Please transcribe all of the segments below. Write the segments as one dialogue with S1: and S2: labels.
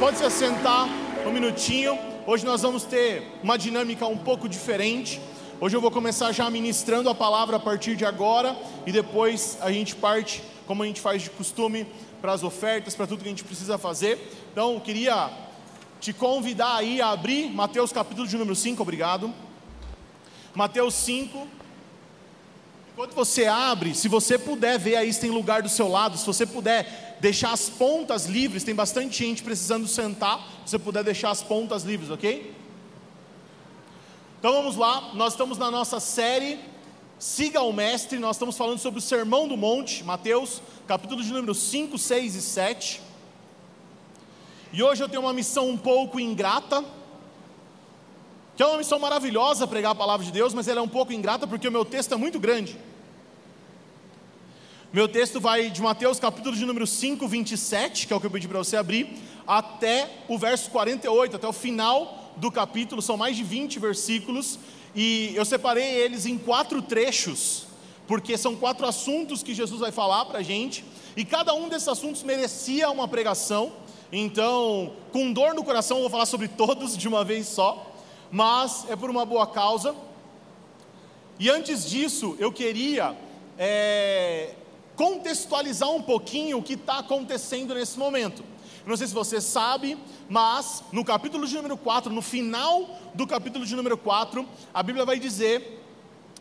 S1: Pode se assentar um minutinho. Hoje nós vamos ter uma dinâmica um pouco diferente. Hoje eu vou começar já ministrando a palavra a partir de agora e depois a gente parte, como a gente faz de costume, para as ofertas, para tudo que a gente precisa fazer. Então, eu queria te convidar aí a abrir Mateus capítulo de número 5, obrigado. Mateus 5. Enquanto você abre, se você puder ver aí se tem lugar do seu lado, se você puder deixar as pontas livres, tem bastante gente precisando sentar, se você puder deixar as pontas livres, ok? Então vamos lá, nós estamos na nossa série Siga o Mestre, nós estamos falando sobre o Sermão do Monte, Mateus, capítulo de número 5, 6 e 7. E hoje eu tenho uma missão um pouco ingrata, que é uma missão maravilhosa pregar a palavra de Deus, mas ela é um pouco ingrata porque o meu texto é muito grande. Meu texto vai de Mateus capítulo de número 5, 27, que é o que eu pedi para você abrir, até o verso 48, até o final do capítulo, são mais de 20 versículos, e eu separei eles em quatro trechos, porque são quatro assuntos que Jesus vai falar para a gente, e cada um desses assuntos merecia uma pregação, então, com dor no coração, eu vou falar sobre todos de uma vez só, mas é por uma boa causa. E antes disso, eu queria é, contextualizar um pouquinho o que está acontecendo nesse momento. Não sei se você sabe, mas no capítulo de número 4, no final do capítulo de número 4, a Bíblia vai dizer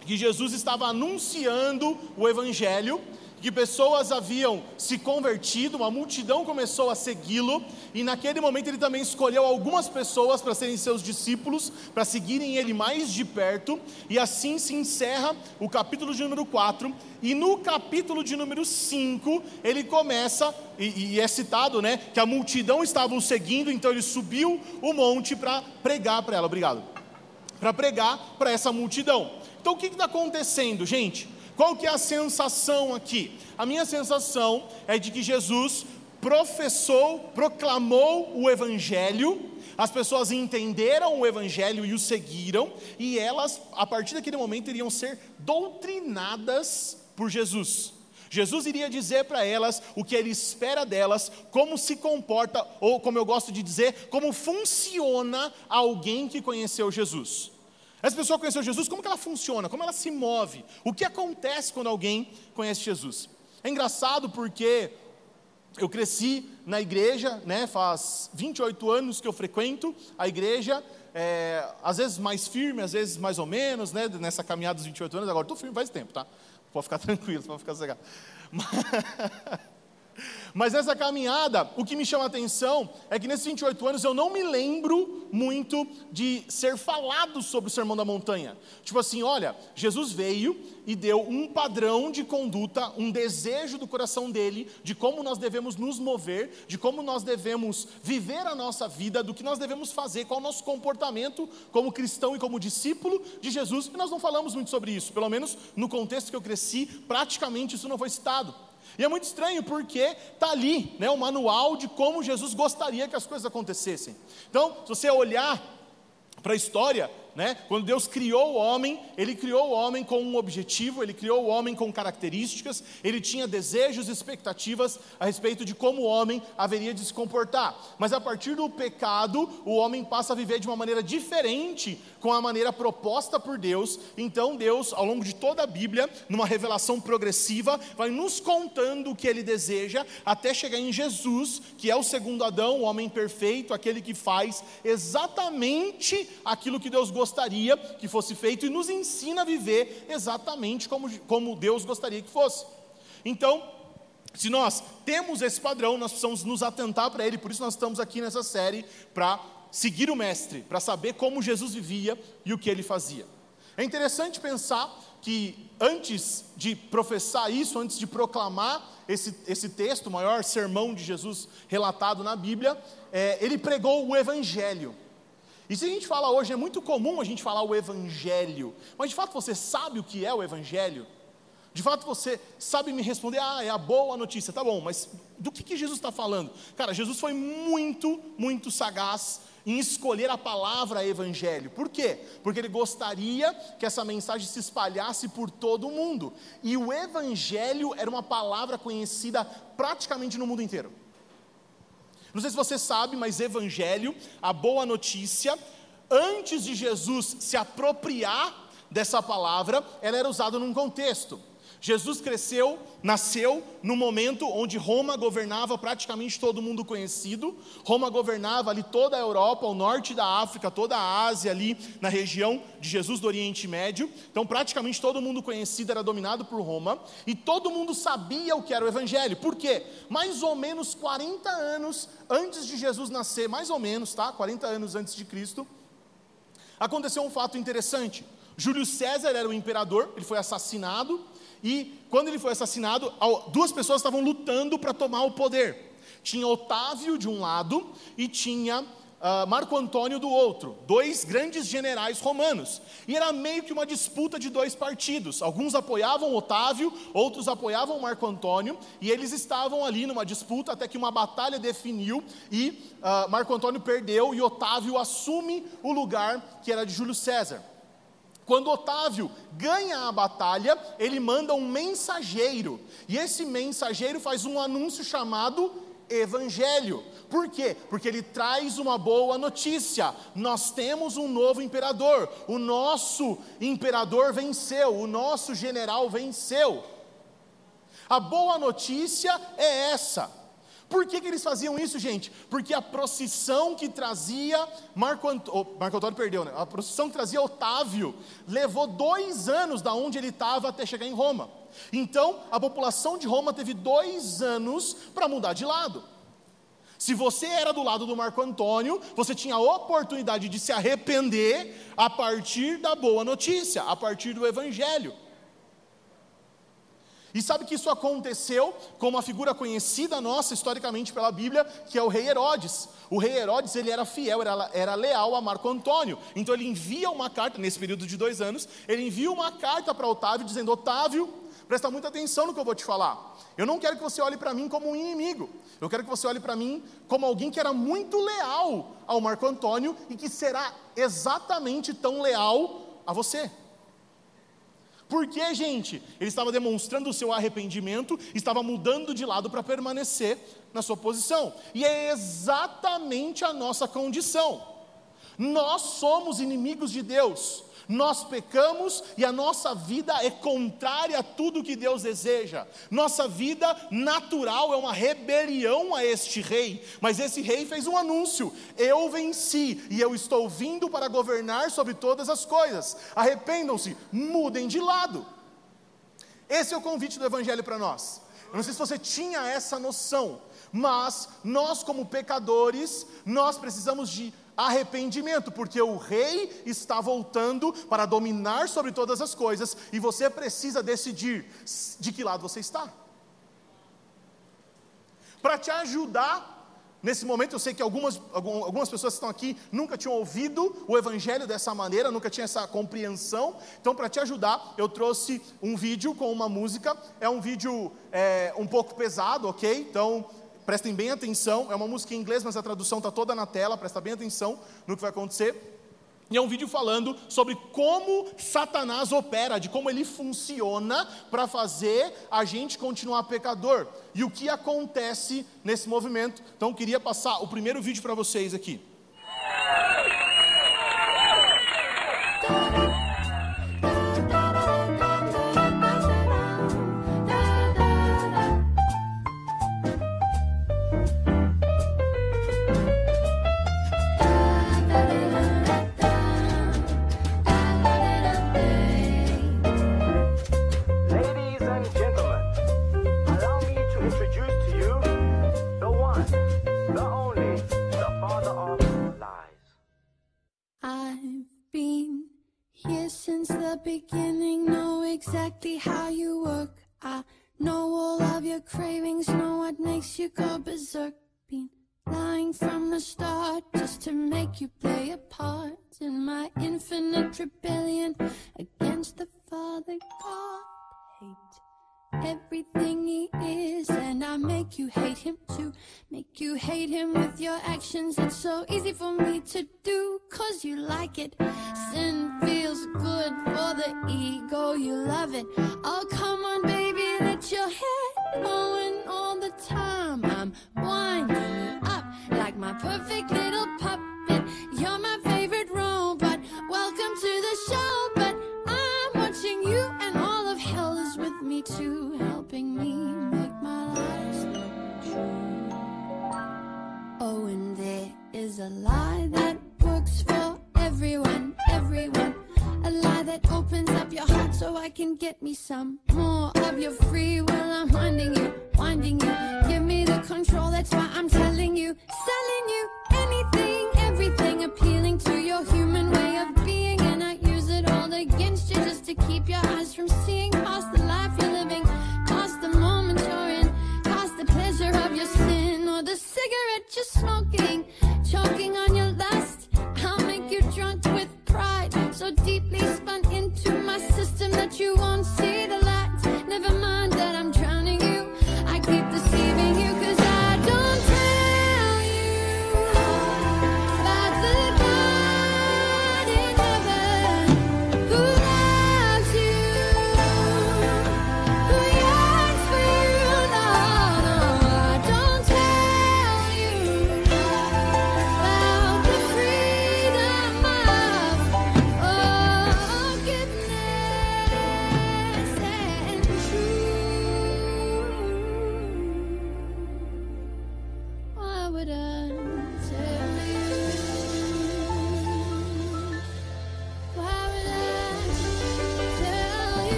S1: que Jesus estava anunciando o Evangelho que pessoas haviam se convertido, uma multidão começou a segui-lo, e naquele momento ele também escolheu algumas pessoas para serem seus discípulos, para seguirem ele mais de perto, e assim se encerra o capítulo de número 4, e no capítulo de número 5, ele começa, e, e é citado, né, que a multidão estava o seguindo, então ele subiu o monte para pregar para ela, obrigado, para pregar para essa multidão. Então o que está acontecendo, gente? Qual que é a sensação aqui? A minha sensação é de que Jesus professou, proclamou o evangelho, as pessoas entenderam o evangelho e o seguiram, e elas, a partir daquele momento, iriam ser doutrinadas por Jesus. Jesus iria dizer para elas o que ele espera delas, como se comporta, ou como eu gosto de dizer, como funciona alguém que conheceu Jesus. Essa pessoa conheceu Jesus, como que ela funciona? Como ela se move? O que acontece quando alguém conhece Jesus? É engraçado porque eu cresci na igreja, né, faz 28 anos que eu frequento a igreja, é, às vezes mais firme, às vezes mais ou menos, né, nessa caminhada dos 28 anos, agora estou firme faz tempo, tá? Pode ficar tranquilo, pode ficar sossegado. Mas... Mas nessa caminhada, o que me chama a atenção é que nesses 28 anos eu não me lembro muito de ser falado sobre o Sermão da Montanha. Tipo assim, olha, Jesus veio e deu um padrão de conduta, um desejo do coração dele de como nós devemos nos mover, de como nós devemos viver a nossa vida, do que nós devemos fazer, qual o nosso comportamento como cristão e como discípulo de Jesus. E nós não falamos muito sobre isso, pelo menos no contexto que eu cresci, praticamente isso não foi citado. E é muito estranho porque está ali né, o manual de como Jesus gostaria que as coisas acontecessem. Então, se você olhar para a história, né? Quando Deus criou o homem, Ele criou o homem com um objetivo, Ele criou o homem com características, Ele tinha desejos e expectativas a respeito de como o homem haveria de se comportar. Mas a partir do pecado, o homem passa a viver de uma maneira diferente com a maneira proposta por Deus. Então Deus, ao longo de toda a Bíblia, numa revelação progressiva, vai nos contando o que Ele deseja, até chegar em Jesus, que é o segundo Adão, o homem perfeito, aquele que faz exatamente aquilo que Deus gostaria gostaria que fosse feito e nos ensina a viver exatamente como, como Deus gostaria que fosse. Então, se nós temos esse padrão, nós precisamos nos atentar para ele, por isso nós estamos aqui nessa série para seguir o Mestre, para saber como Jesus vivia e o que ele fazia. É interessante pensar que antes de professar isso, antes de proclamar esse, esse texto, o maior sermão de Jesus relatado na Bíblia, é, ele pregou o Evangelho. E se a gente fala hoje, é muito comum a gente falar o Evangelho, mas de fato você sabe o que é o Evangelho? De fato você sabe me responder, ah, é a boa notícia, tá bom, mas do que, que Jesus está falando? Cara, Jesus foi muito, muito sagaz em escolher a palavra Evangelho. Por quê? Porque ele gostaria que essa mensagem se espalhasse por todo o mundo. E o Evangelho era uma palavra conhecida praticamente no mundo inteiro. Não sei se você sabe, mas evangelho, a boa notícia, antes de Jesus se apropriar dessa palavra, ela era usada num contexto. Jesus cresceu, nasceu no momento onde Roma governava praticamente todo mundo conhecido. Roma governava ali toda a Europa, o norte da África, toda a Ásia ali na região de Jesus do Oriente Médio. Então, praticamente todo mundo conhecido era dominado por Roma e todo mundo sabia o que era o evangelho. Por quê? Mais ou menos 40 anos antes de Jesus nascer, mais ou menos, tá? 40 anos antes de Cristo, aconteceu um fato interessante. Júlio César era o imperador, ele foi assassinado, e quando ele foi assassinado, duas pessoas estavam lutando para tomar o poder. Tinha Otávio de um lado e tinha uh, Marco Antônio do outro, dois grandes generais romanos. E era meio que uma disputa de dois partidos. Alguns apoiavam Otávio, outros apoiavam Marco Antônio, e eles estavam ali numa disputa até que uma batalha definiu e uh, Marco Antônio perdeu e Otávio assume o lugar que era de Júlio César. Quando Otávio ganha a batalha, ele manda um mensageiro, e esse mensageiro faz um anúncio chamado Evangelho. Por quê? Porque ele traz uma boa notícia. Nós temos um novo imperador. O nosso imperador venceu, o nosso general venceu. A boa notícia é essa. Por que, que eles faziam isso, gente? Porque a procissão que trazia Marco, oh, Marco Antônio perdeu, né? A procissão que trazia Otávio levou dois anos da onde ele estava até chegar em Roma. Então, a população de Roma teve dois anos para mudar de lado. Se você era do lado do Marco Antônio, você tinha a oportunidade de se arrepender a partir da boa notícia, a partir do Evangelho. E sabe que isso aconteceu com uma figura conhecida nossa historicamente pela Bíblia, que é o rei Herodes. O rei Herodes ele era fiel, era, era leal a Marco Antônio. Então ele envia uma carta, nesse período de dois anos, ele envia uma carta para Otávio dizendo: Otávio, presta muita atenção no que eu vou te falar. Eu não quero que você olhe para mim como um inimigo. Eu quero que você olhe para mim como alguém que era muito leal ao Marco Antônio e que será exatamente tão leal a você. Porque, gente, ele estava demonstrando o seu arrependimento, estava mudando de lado para permanecer na sua posição. E é exatamente a nossa condição. Nós somos inimigos de Deus nós pecamos e a nossa vida é contrária a tudo que Deus deseja. Nossa vida natural é uma rebelião a este rei, mas esse rei fez um anúncio: eu venci e eu estou vindo para governar sobre todas as coisas. Arrependam-se, mudem de lado. Esse é o convite do Evangelho para nós. Eu não sei se você tinha essa noção, mas nós, como pecadores, nós precisamos de arrependimento, porque o rei está voltando para dominar sobre todas as coisas e você precisa decidir de que lado você está. Para te ajudar Nesse momento, eu sei que algumas, algumas pessoas que estão aqui nunca tinham ouvido o Evangelho dessa maneira, nunca tinham essa compreensão. Então, para te ajudar, eu trouxe um vídeo com uma música. É um vídeo é, um pouco pesado, ok? Então, Prestem bem atenção, é uma música em inglês, mas a tradução está toda na tela, presta bem atenção no que vai acontecer. E é um vídeo falando sobre como Satanás opera, de como ele funciona para fazer a gente continuar pecador. E o que acontece nesse movimento. Então, eu queria passar o primeiro vídeo para vocês aqui.
S2: So I can get me some more of your free will. I'm winding you, winding you. Give me the control, that's why I'm telling you, selling you anything, everything, appealing to your human way of being. And I use it all against you just to keep your eyes from seeing past the life you're living, past the moment you're in, past the pleasure of your sin or the cigarette you're smoking, choking on your so deeply spun into my system that you won't see the light. Never mind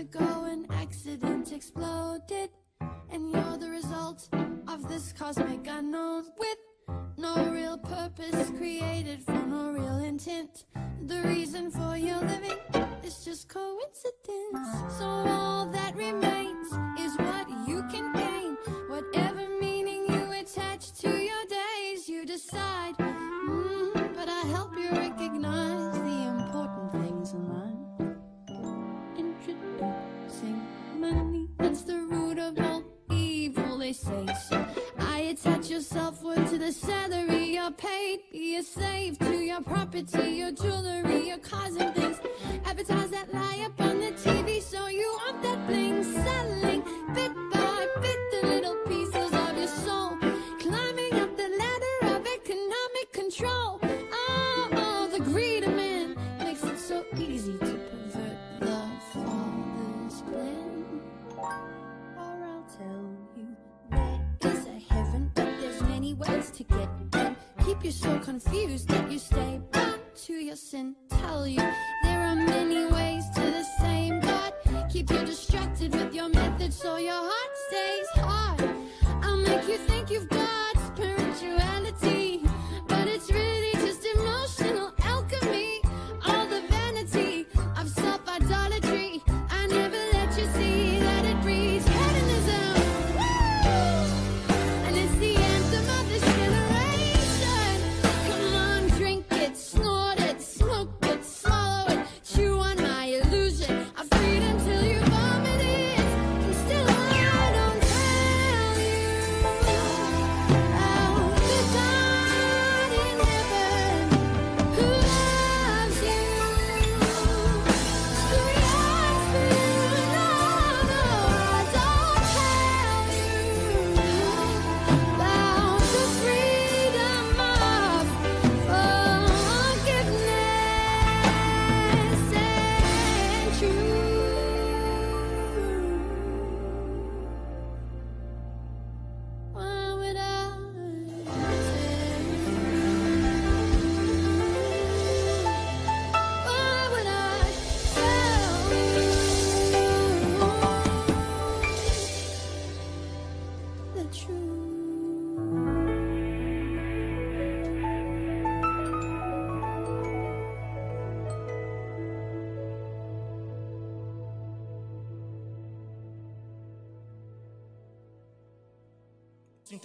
S2: ago an accident exploded, and you're the result of this cosmic unknown with no real purpose created for no real intent. The reason for your living is just coincidence. So all that remains is I attach your self worth to the salary you're paid. Be a slave to your property, your jewelry, your cars and things. Advertise that lie up so confused that you stay bound to your sin. Tell you there are many ways to the same God. Keep you distracted with your methods so your heart stays hard. I'll make you think you've got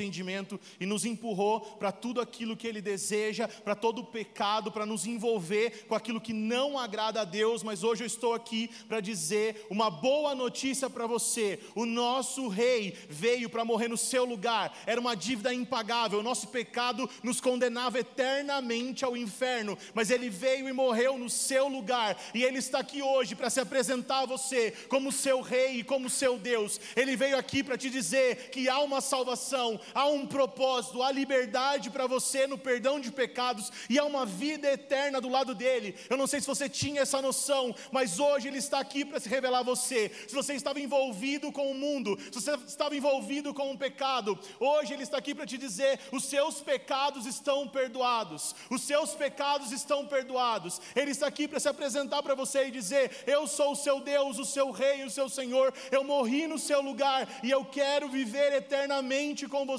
S1: entendimento e nos empurrou para tudo aquilo que Ele deseja, para todo o pecado, para nos envolver com aquilo que não agrada a Deus. Mas hoje eu estou aqui para dizer uma boa notícia para você: o nosso Rei veio para morrer no seu lugar, era uma dívida impagável, o nosso pecado nos condenava eternamente ao inferno, mas Ele veio e morreu no seu lugar, e Ele está aqui hoje para se apresentar a você como seu Rei e como seu Deus. Ele veio aqui para te dizer que há uma salvação, há um propósito, há liberdade para você no perdão de pecados e há uma vida eterna do lado dele. Eu não sei se você tinha essa noção, mas hoje ele está aqui para se revelar a você. Se você estava envolvido com o mundo, se você estava envolvido com o pecado, hoje ele está aqui para te dizer: os seus pecados estão perdoados. Os seus pecados estão perdoados. Ele está aqui para se apresentar para você e dizer: Eu sou o seu Deus, o seu Rei, o seu Senhor. Eu morri no seu lugar e eu quero viver eternamente com você.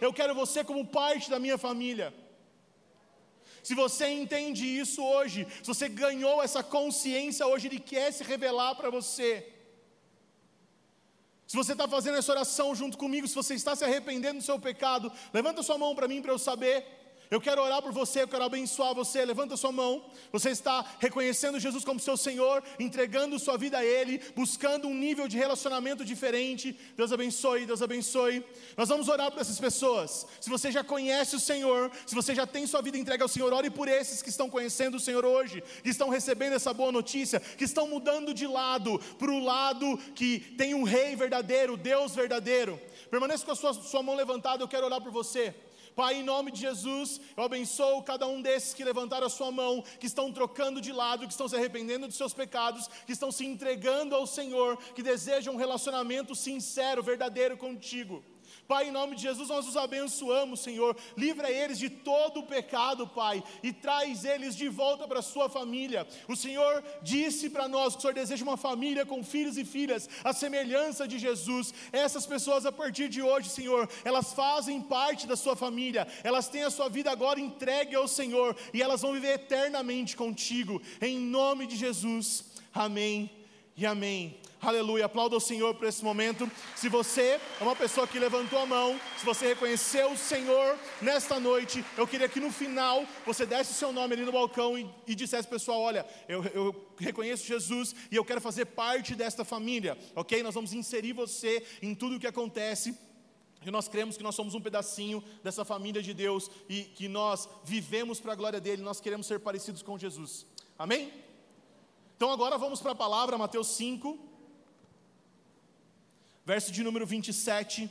S1: Eu quero você como parte da minha família. Se você entende isso hoje, se você ganhou essa consciência hoje, Ele quer se revelar para você. Se você está fazendo essa oração junto comigo, se você está se arrependendo do seu pecado, levanta sua mão para mim para eu saber. Eu quero orar por você, eu quero abençoar você. Levanta sua mão. Você está reconhecendo Jesus como seu Senhor, entregando sua vida a Ele, buscando um nível de relacionamento diferente. Deus abençoe, Deus abençoe. Nós vamos orar por essas pessoas. Se você já conhece o Senhor, se você já tem sua vida entregue ao Senhor, ore por esses que estão conhecendo o Senhor hoje, que estão recebendo essa boa notícia, que estão mudando de lado para o lado que tem um Rei verdadeiro, Deus verdadeiro. Permaneça com a sua, sua mão levantada, eu quero orar por você. Pai, em nome de Jesus, eu abençoo cada um desses que levantaram a sua mão, que estão trocando de lado, que estão se arrependendo dos seus pecados, que estão se entregando ao Senhor, que desejam um relacionamento sincero, verdadeiro contigo. Pai, em nome de Jesus, nós os abençoamos, Senhor. Livra eles de todo o pecado, Pai, e traz eles de volta para a sua família. O Senhor disse para nós que o Senhor deseja uma família com filhos e filhas, a semelhança de Jesus. Essas pessoas, a partir de hoje, Senhor, elas fazem parte da sua família, elas têm a sua vida agora entregue ao Senhor, e elas vão viver eternamente contigo, em nome de Jesus. Amém e amém. Aleluia. Aplauda o Senhor por esse momento. Se você é uma pessoa que levantou a mão, se você reconheceu o Senhor nesta noite, eu queria que no final você desse o seu nome ali no balcão e, e dissesse, pessoal: olha, eu, eu reconheço Jesus e eu quero fazer parte desta família, ok? Nós vamos inserir você em tudo o que acontece. E nós cremos que nós somos um pedacinho dessa família de Deus e que nós vivemos para a glória dele, nós queremos ser parecidos com Jesus. Amém? Então agora vamos para a palavra, Mateus 5, verso de número 27.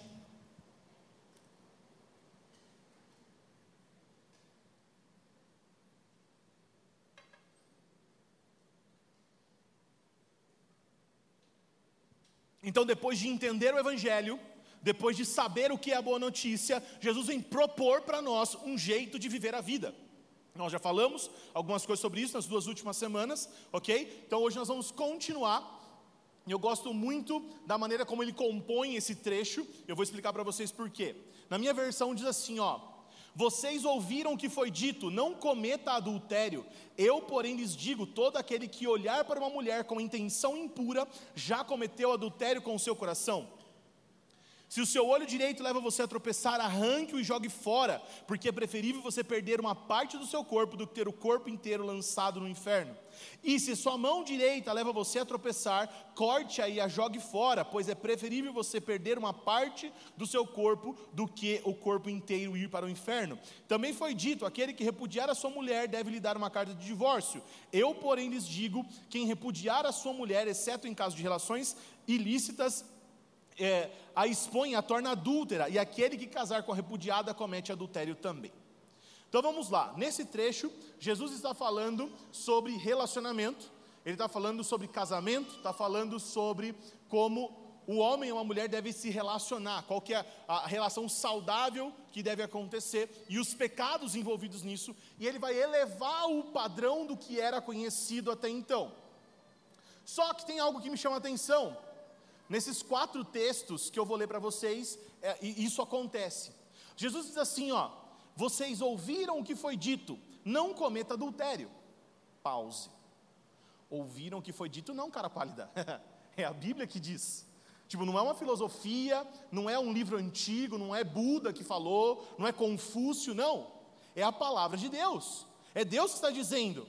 S1: Então, depois de entender o Evangelho, depois de saber o que é a boa notícia, Jesus vem propor para nós um jeito de viver a vida. Nós já falamos algumas coisas sobre isso nas duas últimas semanas, ok? Então hoje nós vamos continuar eu gosto muito da maneira como ele compõe esse trecho. Eu vou explicar para vocês por quê. Na minha versão diz assim, ó: Vocês ouviram o que foi dito, não cometa adultério. Eu, porém, lhes digo: todo aquele que olhar para uma mulher com intenção impura já cometeu adultério com o seu coração. Se o seu olho direito leva você a tropeçar, arranque-o e jogue fora, porque é preferível você perder uma parte do seu corpo do que ter o corpo inteiro lançado no inferno. E se sua mão direita leva você a tropeçar, corte-a e a jogue fora, pois é preferível você perder uma parte do seu corpo do que o corpo inteiro ir para o inferno. Também foi dito: aquele que repudiar a sua mulher deve lhe dar uma carta de divórcio. Eu, porém, lhes digo: quem repudiar a sua mulher, exceto em caso de relações ilícitas, é, a expõe, a torna adúltera, e aquele que casar com a repudiada comete adultério também. Então vamos lá, nesse trecho, Jesus está falando sobre relacionamento, ele está falando sobre casamento, está falando sobre como o homem e uma mulher devem se relacionar, qual que é a relação saudável que deve acontecer e os pecados envolvidos nisso, e ele vai elevar o padrão do que era conhecido até então. Só que tem algo que me chama a atenção, Nesses quatro textos que eu vou ler para vocês, é, isso acontece. Jesus diz assim: ó, vocês ouviram o que foi dito, não cometa adultério. Pause. Ouviram o que foi dito, não, cara pálida. é a Bíblia que diz. Tipo, não é uma filosofia, não é um livro antigo, não é Buda que falou, não é Confúcio, não. É a palavra de Deus. É Deus que está dizendo.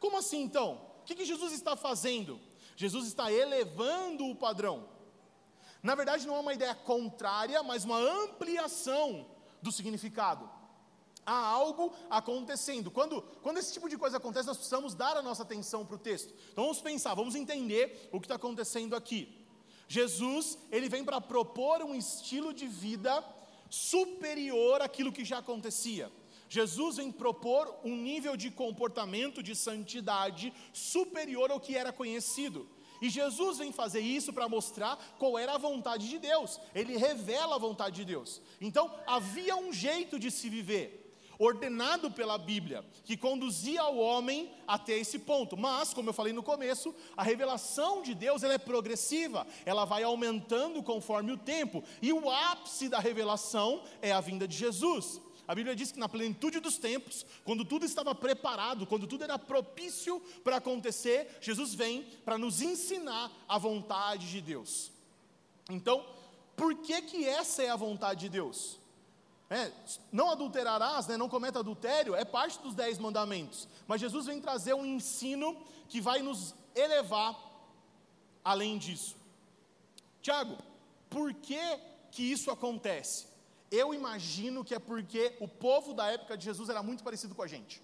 S1: Como assim então? O que, que Jesus está fazendo? Jesus está elevando o padrão. Na verdade, não é uma ideia contrária, mas uma ampliação do significado. Há algo acontecendo. Quando, quando esse tipo de coisa acontece, nós precisamos dar a nossa atenção para o texto. Então vamos pensar, vamos entender o que está acontecendo aqui. Jesus, ele vem para propor um estilo de vida superior àquilo que já acontecia. Jesus vem propor um nível de comportamento de santidade superior ao que era conhecido. E Jesus vem fazer isso para mostrar qual era a vontade de Deus. Ele revela a vontade de Deus. Então, havia um jeito de se viver ordenado pela Bíblia, que conduzia o homem até esse ponto. Mas, como eu falei no começo, a revelação de Deus ela é progressiva, ela vai aumentando conforme o tempo, e o ápice da revelação é a vinda de Jesus. A Bíblia diz que na plenitude dos tempos, quando tudo estava preparado, quando tudo era propício para acontecer, Jesus vem para nos ensinar a vontade de Deus. Então, por que que essa é a vontade de Deus? É, não adulterarás, né, não cometa adultério, é parte dos dez mandamentos. Mas Jesus vem trazer um ensino que vai nos elevar além disso. Tiago, por que, que isso acontece? Eu imagino que é porque o povo da época de Jesus era muito parecido com a gente.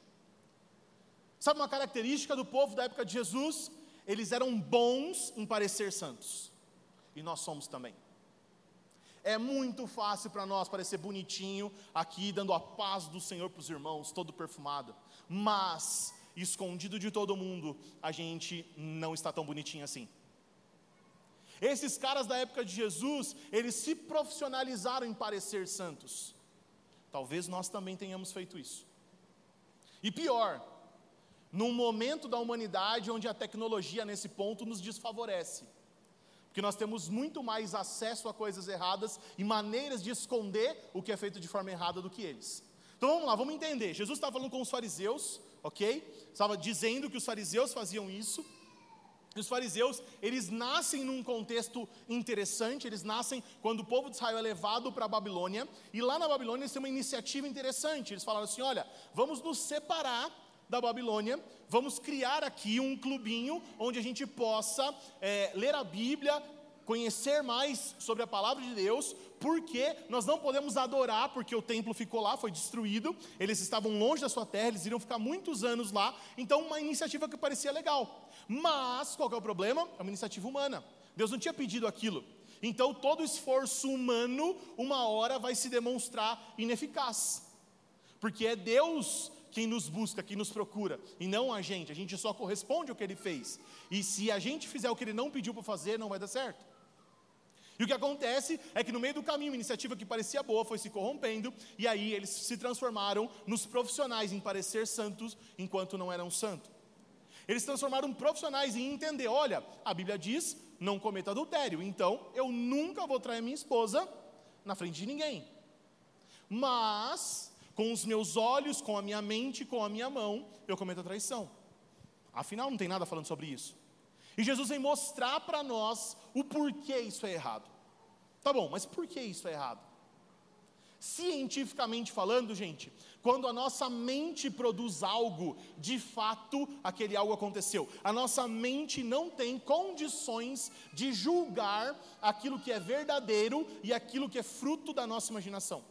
S1: Sabe uma característica do povo da época de Jesus? Eles eram bons em parecer santos. E nós somos também. É muito fácil para nós parecer bonitinho aqui, dando a paz do Senhor para os irmãos, todo perfumado. Mas, escondido de todo mundo, a gente não está tão bonitinho assim. Esses caras da época de Jesus, eles se profissionalizaram em parecer santos. Talvez nós também tenhamos feito isso. E pior, num momento da humanidade onde a tecnologia nesse ponto nos desfavorece porque nós temos muito mais acesso a coisas erradas e maneiras de esconder o que é feito de forma errada do que eles. Então vamos lá, vamos entender. Jesus estava falando com os fariseus, ok? Estava dizendo que os fariseus faziam isso. E os fariseus, eles nascem num contexto interessante, eles nascem quando o povo de Israel é levado para a Babilônia, e lá na Babilônia eles têm uma iniciativa interessante. Eles falaram assim: olha, vamos nos separar da Babilônia, vamos criar aqui um clubinho onde a gente possa é, ler a Bíblia, conhecer mais sobre a palavra de Deus, porque nós não podemos adorar, porque o templo ficou lá, foi destruído, eles estavam longe da sua terra, eles iriam ficar muitos anos lá, então uma iniciativa que parecia legal. Mas qual é o problema? É uma iniciativa humana. Deus não tinha pedido aquilo. Então todo esforço humano, uma hora vai se demonstrar ineficaz. Porque é Deus quem nos busca, quem nos procura, e não a gente. A gente só corresponde ao que ele fez. E se a gente fizer o que ele não pediu para fazer, não vai dar certo. E o que acontece é que no meio do caminho, uma iniciativa que parecia boa foi se corrompendo, e aí eles se transformaram nos profissionais em parecer santos, enquanto não eram santos. Eles se transformaram profissionais em entender: olha, a Bíblia diz, não cometa adultério, então eu nunca vou trair minha esposa na frente de ninguém. Mas com os meus olhos, com a minha mente, com a minha mão, eu cometo a traição. Afinal, não tem nada falando sobre isso. E Jesus vem mostrar para nós o porquê isso é errado. Tá bom, mas por que isso é errado? Cientificamente falando, gente, quando a nossa mente produz algo, de fato aquele algo aconteceu. A nossa mente não tem condições de julgar aquilo que é verdadeiro e aquilo que é fruto da nossa imaginação.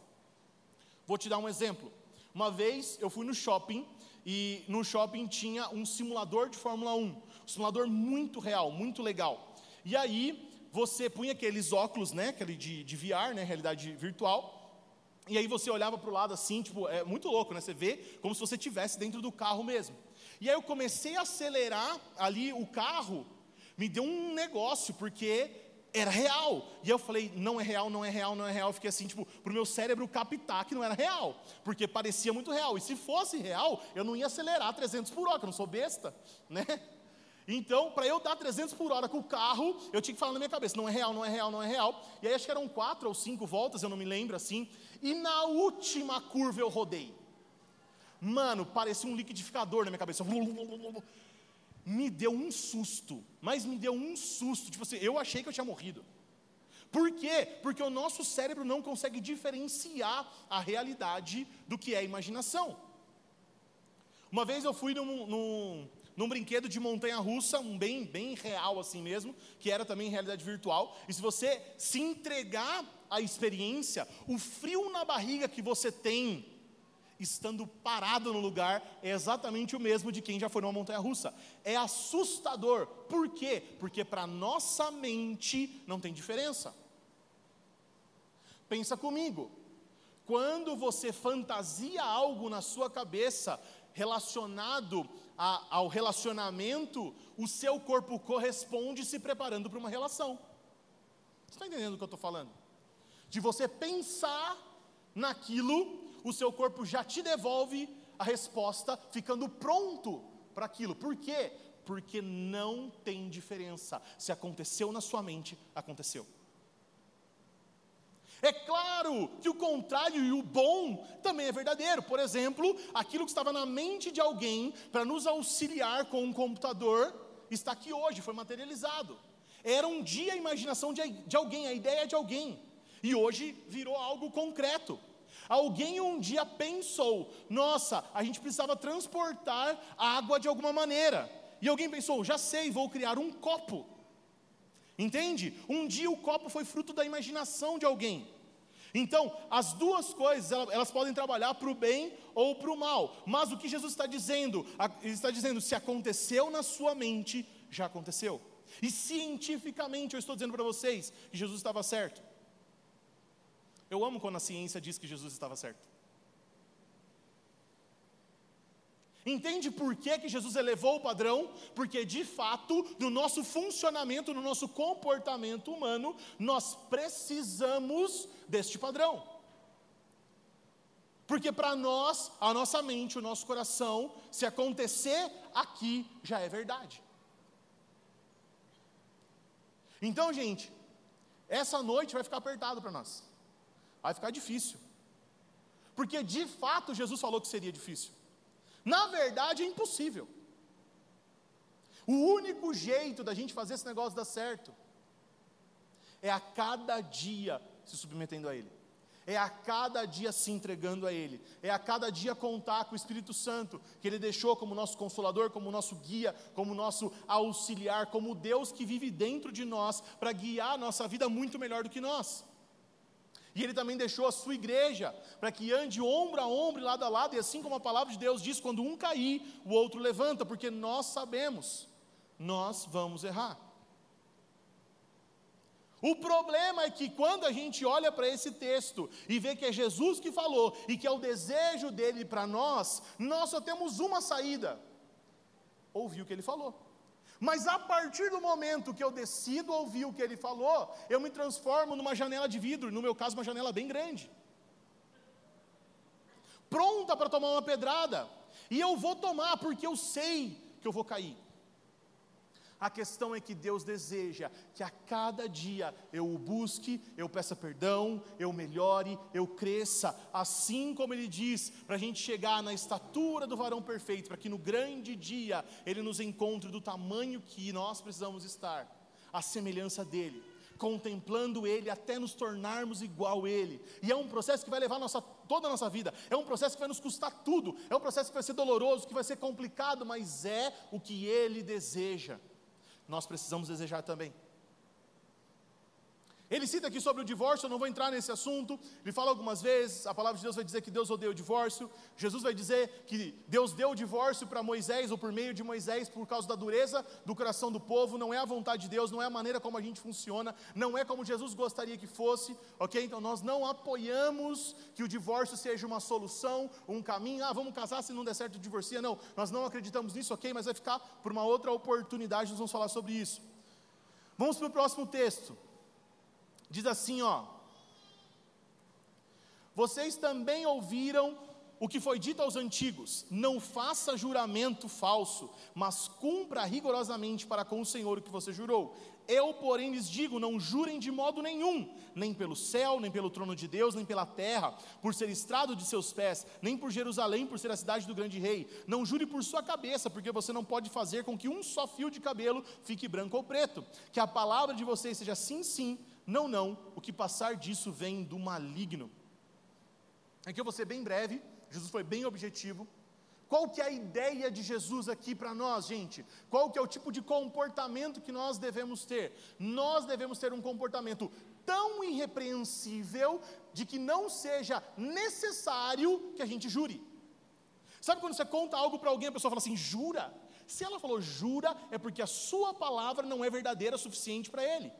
S1: Vou te dar um exemplo. Uma vez eu fui no shopping e no shopping tinha um simulador de Fórmula 1, um simulador muito real, muito legal. E aí você punha aqueles óculos, né, aquele de, de VR, né, realidade virtual, e aí você olhava para o lado assim, tipo, é muito louco, né? Você vê como se você estivesse dentro do carro mesmo. E aí eu comecei a acelerar ali o carro, me deu um negócio, porque era real. E eu falei, não é real, não é real, não é real. fiquei assim, tipo, para o meu cérebro captar que não era real, porque parecia muito real. E se fosse real, eu não ia acelerar 300 por hora, que eu não sou besta, né? Então, para eu dar 300 por hora com o carro, eu tinha que falar na minha cabeça: não é real, não é real, não é real. E aí acho que eram quatro ou cinco voltas, eu não me lembro assim. E na última curva eu rodei. Mano, parecia um liquidificador na minha cabeça. me deu um susto, mas me deu um susto, tipo assim, eu achei que eu tinha morrido. Por quê? Porque o nosso cérebro não consegue diferenciar a realidade do que é imaginação. Uma vez eu fui num, num, num brinquedo de montanha-russa, um bem, bem real assim mesmo, que era também realidade virtual, e se você se entregar à experiência, o frio na barriga que você tem estando parado no lugar é exatamente o mesmo de quem já foi numa montanha russa. É assustador. Por quê? Porque para nossa mente não tem diferença. Pensa comigo. Quando você fantasia algo na sua cabeça relacionado a, ao relacionamento, o seu corpo corresponde se preparando para uma relação. Você está entendendo o que eu estou falando? De você pensar naquilo o seu corpo já te devolve a resposta, ficando pronto para aquilo. Por quê? Porque não tem diferença. Se aconteceu na sua mente, aconteceu. É claro que o contrário e o bom também é verdadeiro. Por exemplo, aquilo que estava na mente de alguém para nos auxiliar com um computador está aqui hoje, foi materializado. Era um dia a imaginação de, de alguém, a ideia de alguém, e hoje virou algo concreto. Alguém um dia pensou: nossa, a gente precisava transportar água de alguma maneira. E alguém pensou: já sei, vou criar um copo. Entende? Um dia o copo foi fruto da imaginação de alguém. Então, as duas coisas, elas podem trabalhar para o bem ou para o mal. Mas o que Jesus está dizendo? Ele está dizendo: se aconteceu na sua mente, já aconteceu. E cientificamente eu estou dizendo para vocês que Jesus estava certo. Eu amo quando a ciência diz que Jesus estava certo. Entende por que, que Jesus elevou o padrão? Porque de fato, no nosso funcionamento, no nosso comportamento humano, nós precisamos deste padrão. Porque para nós, a nossa mente, o nosso coração, se acontecer aqui, já é verdade. Então, gente, essa noite vai ficar apertado para nós. Vai ficar difícil. Porque de fato Jesus falou que seria difícil. Na verdade é impossível. O único jeito da gente fazer esse negócio dar certo é a cada dia se submetendo a Ele, é a cada dia se entregando a Ele, é a cada dia contar com o Espírito Santo, que Ele deixou como nosso consolador, como nosso guia, como nosso auxiliar, como Deus que vive dentro de nós para guiar a nossa vida muito melhor do que nós. E ele também deixou a sua igreja para que ande ombro a ombro, lado a lado, e assim como a palavra de Deus diz, quando um cair, o outro levanta, porque nós sabemos, nós vamos errar. O problema é que quando a gente olha para esse texto e vê que é Jesus que falou e que é o desejo dele para nós, nós só temos uma saída: ouvir o que ele falou. Mas a partir do momento que eu decido ouvir o que ele falou, eu me transformo numa janela de vidro, no meu caso, uma janela bem grande. Pronta para tomar uma pedrada. E eu vou tomar, porque eu sei que eu vou cair. A questão é que Deus deseja que a cada dia eu o busque, eu peça perdão, eu melhore, eu cresça, assim como Ele diz, para a gente chegar na estatura do varão perfeito, para que no grande dia Ele nos encontre do tamanho que nós precisamos estar, a semelhança dEle, contemplando Ele até nos tornarmos igual a Ele. E é um processo que vai levar nossa, toda a nossa vida, é um processo que vai nos custar tudo, é um processo que vai ser doloroso, que vai ser complicado, mas é o que Ele deseja nós precisamos desejar também. Ele cita aqui sobre o divórcio, eu não vou entrar nesse assunto. Ele fala algumas vezes, a palavra de Deus vai dizer que Deus odeia o divórcio. Jesus vai dizer que Deus deu o divórcio para Moisés, ou por meio de Moisés, por causa da dureza do coração do povo. Não é a vontade de Deus, não é a maneira como a gente funciona, não é como Jesus gostaria que fosse, ok? Então nós não apoiamos que o divórcio seja uma solução, um caminho. Ah, vamos casar se não der certo, divorcia. Não, nós não acreditamos nisso, ok? Mas vai ficar por uma outra oportunidade, nós vamos falar sobre isso. Vamos para o próximo texto. Diz assim, ó: Vocês também ouviram o que foi dito aos antigos: não faça juramento falso, mas cumpra rigorosamente para com o Senhor o que você jurou. Eu, porém, lhes digo: não jurem de modo nenhum, nem pelo céu, nem pelo trono de Deus, nem pela terra, por ser estrado de seus pés, nem por Jerusalém, por ser a cidade do grande rei. Não jure por sua cabeça, porque você não pode fazer com que um só fio de cabelo fique branco ou preto. Que a palavra de vocês seja sim, sim, não, não. O que passar disso vem do maligno. Aqui eu vou ser bem breve, Jesus foi bem objetivo. Qual que é a ideia de Jesus aqui para nós, gente? Qual que é o tipo de comportamento que nós devemos ter? Nós devemos ter um comportamento tão irrepreensível de que não seja necessário que a gente jure. Sabe quando você conta algo para alguém, a pessoa fala assim, jura? Se ela falou jura, é porque a sua palavra não é verdadeira o suficiente para ele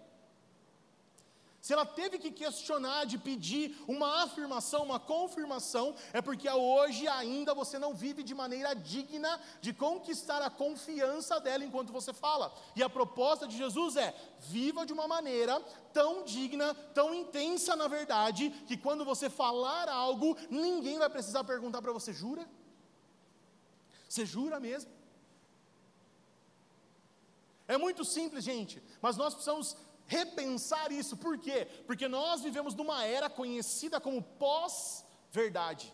S1: se ela teve que questionar, de pedir uma afirmação, uma confirmação, é porque hoje ainda você não vive de maneira digna de conquistar a confiança dela enquanto você fala. E a proposta de Jesus é: viva de uma maneira tão digna, tão intensa na verdade, que quando você falar algo, ninguém vai precisar perguntar para você: jura? Você jura mesmo? É muito simples, gente, mas nós precisamos repensar isso. Por quê? Porque nós vivemos numa era conhecida como pós-verdade.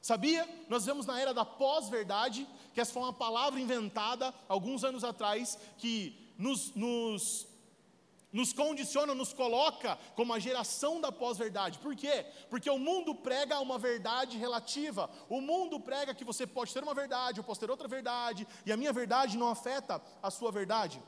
S1: Sabia? Nós vivemos na era da pós-verdade, que essa foi uma palavra inventada alguns anos atrás, que nos, nos, nos condiciona, nos coloca como a geração da pós-verdade. Por quê? Porque o mundo prega uma verdade relativa. O mundo prega que você pode ter uma verdade, eu posso ter outra verdade, e a minha verdade não afeta a sua verdade.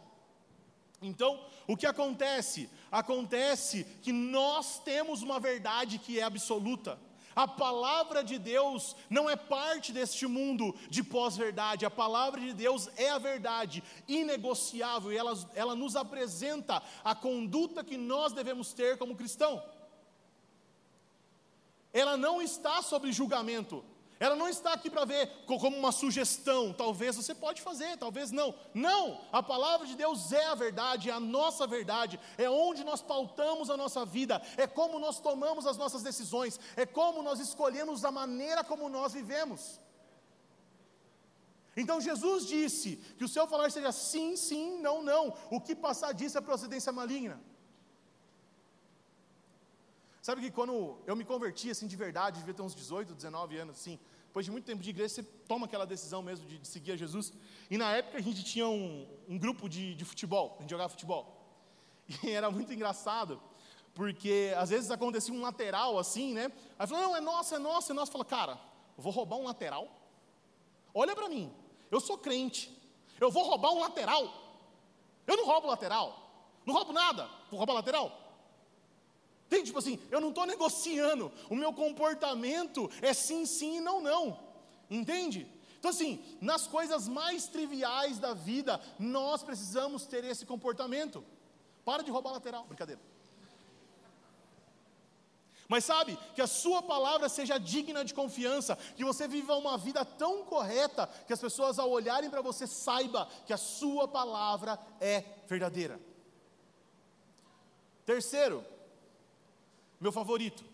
S1: Então, o que acontece? Acontece que nós temos uma verdade que é absoluta. A palavra de Deus não é parte deste mundo de pós-verdade, a palavra de Deus é a verdade, inegociável, e ela, ela nos apresenta a conduta que nós devemos ter como cristão. Ela não está sobre julgamento, ela não está aqui para ver como uma sugestão, talvez você pode fazer, talvez não. Não, a palavra de Deus é a verdade, é a nossa verdade, é onde nós pautamos a nossa vida, é como nós tomamos as nossas decisões, é como nós escolhemos a maneira como nós vivemos. Então Jesus disse que o seu falar seja sim, sim, não, não. O que passar disso é procedência maligna. Sabe que quando eu me converti assim de verdade, devia ter uns 18, 19 anos assim, depois de muito tempo de igreja, você toma aquela decisão mesmo de, de seguir a Jesus. E na época a gente tinha um, um grupo de, de futebol, a gente jogava futebol. E era muito engraçado, porque às vezes acontecia um lateral assim, né? Aí falou, não, é nosso, é nosso, é nosso. Fala, cara, vou roubar um lateral? Olha para mim, eu sou crente, eu vou roubar um lateral? Eu não roubo lateral, não roubo nada, vou roubar lateral? Tem tipo assim, eu não estou negociando, o meu comportamento é sim, sim e não, não. Entende? Então, assim, nas coisas mais triviais da vida, nós precisamos ter esse comportamento. Para de roubar lateral, brincadeira. Mas sabe, que a sua palavra seja digna de confiança, que você viva uma vida tão correta, que as pessoas ao olharem para você saiba que a sua palavra é verdadeira. Terceiro, meu favorito.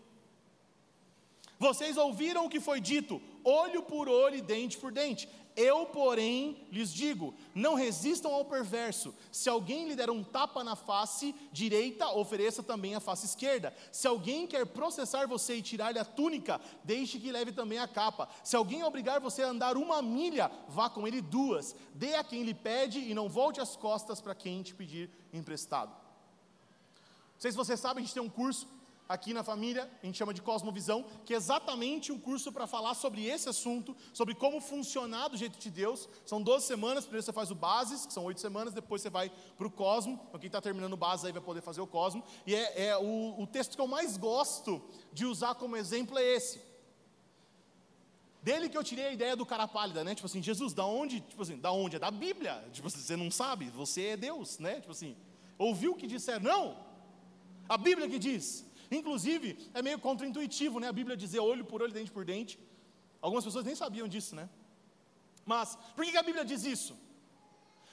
S1: Vocês ouviram o que foi dito, olho por olho e dente por dente. Eu, porém, lhes digo: não resistam ao perverso. Se alguém lhe der um tapa na face direita, ofereça também a face esquerda. Se alguém quer processar você e tirar-lhe a túnica, deixe que leve também a capa. Se alguém obrigar você a andar uma milha, vá com ele duas. Dê a quem lhe pede e não volte as costas para quem te pedir emprestado. Não sei se você sabe, a gente tem um curso aqui na família, a gente chama de Cosmovisão, que é exatamente um curso para falar sobre esse assunto, sobre como funcionar do jeito de Deus. São 12 semanas, primeiro você faz o Bases, que são 8 semanas, depois você vai para o Cosmo. Então, quem está terminando o Bases aí vai poder fazer o Cosmo. E é, é o, o texto que eu mais gosto de usar como exemplo é esse. Dele que eu tirei a ideia do cara pálida, né? Tipo assim, Jesus, da onde? Tipo assim, da onde? É da Bíblia. Tipo assim, você não sabe, você é Deus, né? Tipo assim, ouviu o que disseram? Não! A Bíblia que diz. Inclusive, é meio contraintuitivo, né? A Bíblia dizer olho por olho, dente por dente. Algumas pessoas nem sabiam disso, né? Mas, por que a Bíblia diz isso?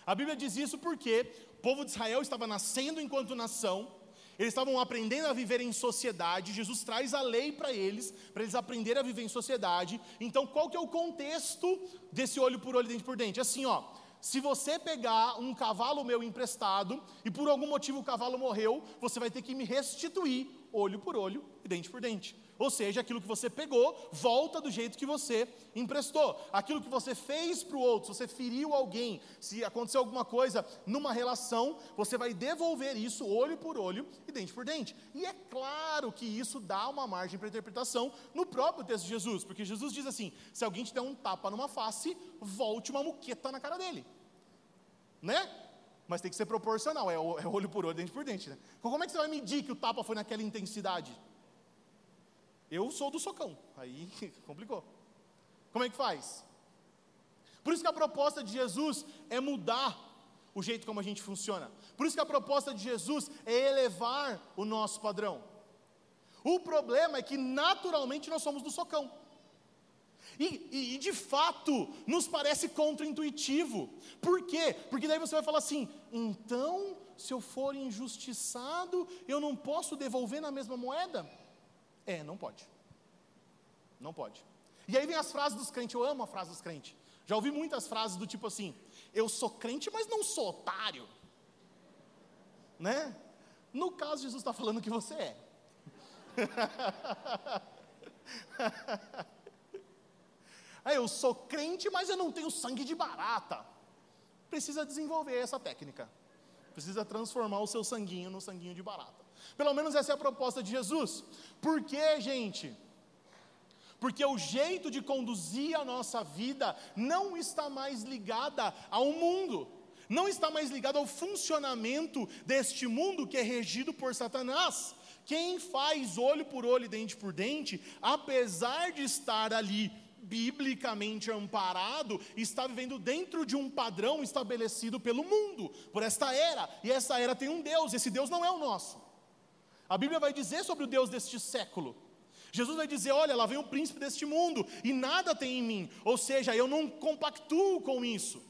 S1: A Bíblia diz isso porque o povo de Israel estava nascendo enquanto nação, eles estavam aprendendo a viver em sociedade, Jesus traz a lei para eles, para eles aprenderem a viver em sociedade. Então, qual que é o contexto desse olho por olho, dente por dente? Assim, ó, se você pegar um cavalo meu emprestado e por algum motivo o cavalo morreu, você vai ter que me restituir olho por olho e dente por dente. Ou seja, aquilo que você pegou, volta do jeito que você emprestou. Aquilo que você fez para o outro, se você feriu alguém, se aconteceu alguma coisa numa relação, você vai devolver isso olho por olho e dente por dente. E é claro que isso dá uma margem para interpretação no próprio texto de Jesus, porque Jesus diz assim: se alguém te der um tapa numa face, volte uma muqueta na cara dele. Né? Mas tem que ser proporcional, é, é olho por olho, dente por dente. Né? Então, como é que você vai medir que o tapa foi naquela intensidade? Eu sou do socão, aí complicou. Como é que faz? Por isso que a proposta de Jesus é mudar o jeito como a gente funciona. Por isso que a proposta de Jesus é elevar o nosso padrão. O problema é que naturalmente nós somos do socão. E, e, e, de fato nos parece contra-intuitivo. Por quê? Porque daí você vai falar assim: então, se eu for injustiçado, eu não posso devolver na mesma moeda? É, não pode. Não pode. E aí vem as frases dos crentes, eu amo a frase dos crentes. Já ouvi muitas frases do tipo assim: eu sou crente, mas não sou otário. Né? No caso, Jesus está falando que você é. aí eu sou crente, mas eu não tenho sangue de barata. Precisa desenvolver essa técnica. Precisa transformar o seu sanguinho no sanguinho de barata. Pelo menos essa é a proposta de Jesus. Por quê, gente? Porque o jeito de conduzir a nossa vida não está mais ligada ao mundo, não está mais ligado ao funcionamento deste mundo que é regido por Satanás. Quem faz olho por olho dente por dente, apesar de estar ali biblicamente amparado, está vivendo dentro de um padrão estabelecido pelo mundo, por esta era, e essa era tem um Deus, esse Deus não é o nosso. A Bíblia vai dizer sobre o Deus deste século. Jesus vai dizer: Olha, lá vem o príncipe deste mundo e nada tem em mim. Ou seja, eu não compactuo com isso.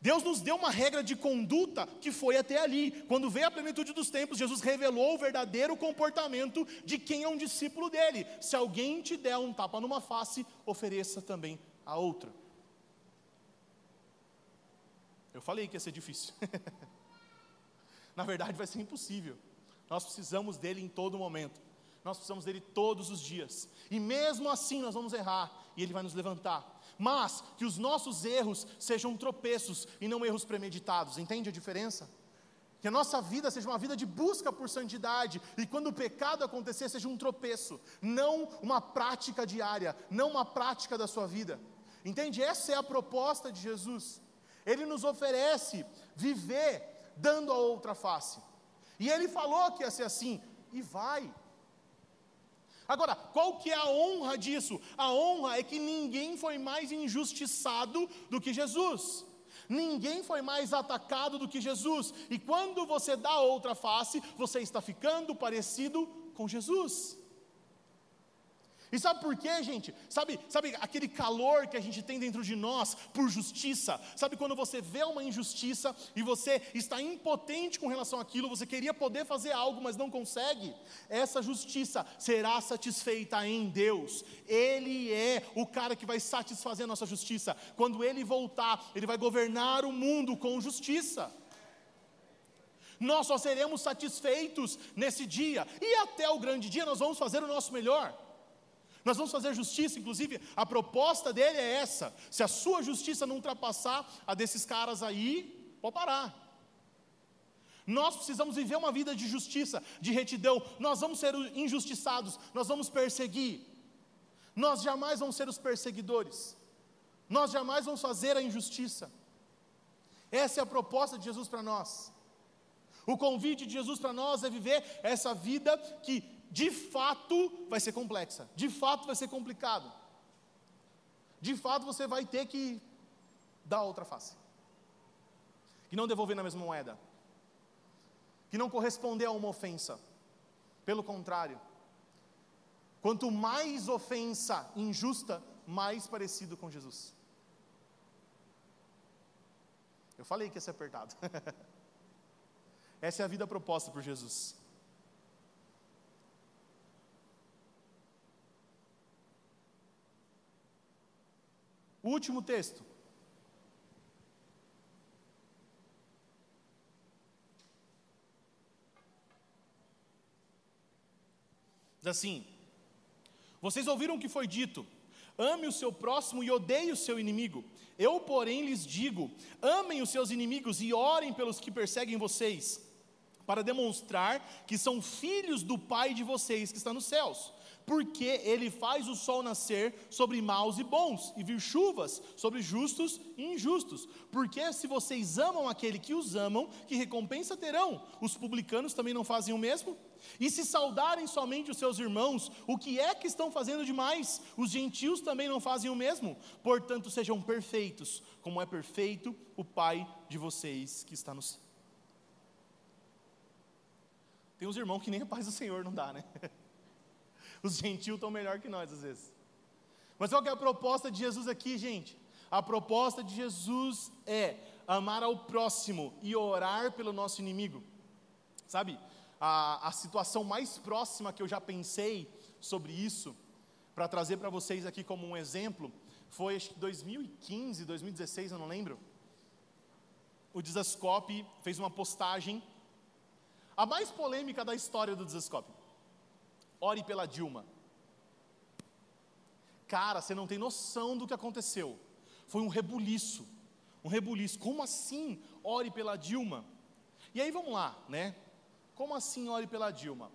S1: Deus nos deu uma regra de conduta que foi até ali. Quando veio a plenitude dos tempos, Jesus revelou o verdadeiro comportamento de quem é um discípulo dele. Se alguém te der um tapa numa face, ofereça também a outra. Eu falei que ia ser difícil. Na verdade, vai ser impossível. Nós precisamos dele em todo momento. Nós precisamos dele todos os dias. E mesmo assim nós vamos errar e ele vai nos levantar. Mas que os nossos erros sejam tropeços e não erros premeditados. Entende a diferença? Que a nossa vida seja uma vida de busca por santidade, e quando o pecado acontecer, seja um tropeço, não uma prática diária, não uma prática da sua vida. Entende? Essa é a proposta de Jesus. Ele nos oferece viver dando a outra face. E ele falou que ia ser assim, e vai. Agora, qual que é a honra disso? A honra é que ninguém foi mais injustiçado do que Jesus. Ninguém foi mais atacado do que Jesus. E quando você dá outra face, você está ficando parecido com Jesus. E sabe por quê, gente? Sabe, sabe aquele calor que a gente tem dentro de nós por justiça? Sabe quando você vê uma injustiça e você está impotente com relação àquilo, você queria poder fazer algo, mas não consegue? Essa justiça será satisfeita em Deus. Ele é o cara que vai satisfazer a nossa justiça. Quando ele voltar, ele vai governar o mundo com justiça. Nós só seremos satisfeitos nesse dia, e até o grande dia nós vamos fazer o nosso melhor. Nós vamos fazer justiça, inclusive a proposta dele é essa: se a sua justiça não ultrapassar a desses caras aí, pode parar. Nós precisamos viver uma vida de justiça, de retidão. Nós vamos ser injustiçados, nós vamos perseguir. Nós jamais vamos ser os perseguidores. Nós jamais vamos fazer a injustiça. Essa é a proposta de Jesus para nós. O convite de Jesus para nós é viver essa vida que de fato vai ser complexa, de fato vai ser complicado. De fato você vai ter que dar outra face. Que não devolver na mesma moeda. Que não corresponder a uma ofensa. Pelo contrário. Quanto mais ofensa injusta, mais parecido com Jesus. Eu falei que ia ser apertado. Essa é a vida proposta por Jesus. Último texto. Diz assim: Vocês ouviram o que foi dito: ame o seu próximo e odeie o seu inimigo. Eu, porém, lhes digo: amem os seus inimigos e orem pelos que perseguem vocês, para demonstrar que são filhos do Pai de vocês que está nos céus porque ele faz o sol nascer sobre maus e bons, e vir chuvas sobre justos e injustos. Porque se vocês amam aquele que os amam, que recompensa terão? Os publicanos também não fazem o mesmo? E se saudarem somente os seus irmãos, o que é que estão fazendo demais? Os gentios também não fazem o mesmo? Portanto, sejam perfeitos, como é perfeito o Pai de vocês que está no céu. Tem uns irmãos que nem a paz do Senhor não dá, né? Os gentios estão melhor que nós às vezes. Mas qual que é a proposta de Jesus aqui, gente? A proposta de Jesus é amar ao próximo e orar pelo nosso inimigo. Sabe, a, a situação mais próxima que eu já pensei sobre isso, para trazer para vocês aqui como um exemplo, foi acho que 2015, 2016, eu não lembro. O Desascope fez uma postagem, a mais polêmica da história do Desascope. Ore pela Dilma. Cara, você não tem noção do que aconteceu. Foi um rebuliço. Um rebuliço. Como assim ore pela Dilma? E aí vamos lá, né? Como assim ore pela Dilma?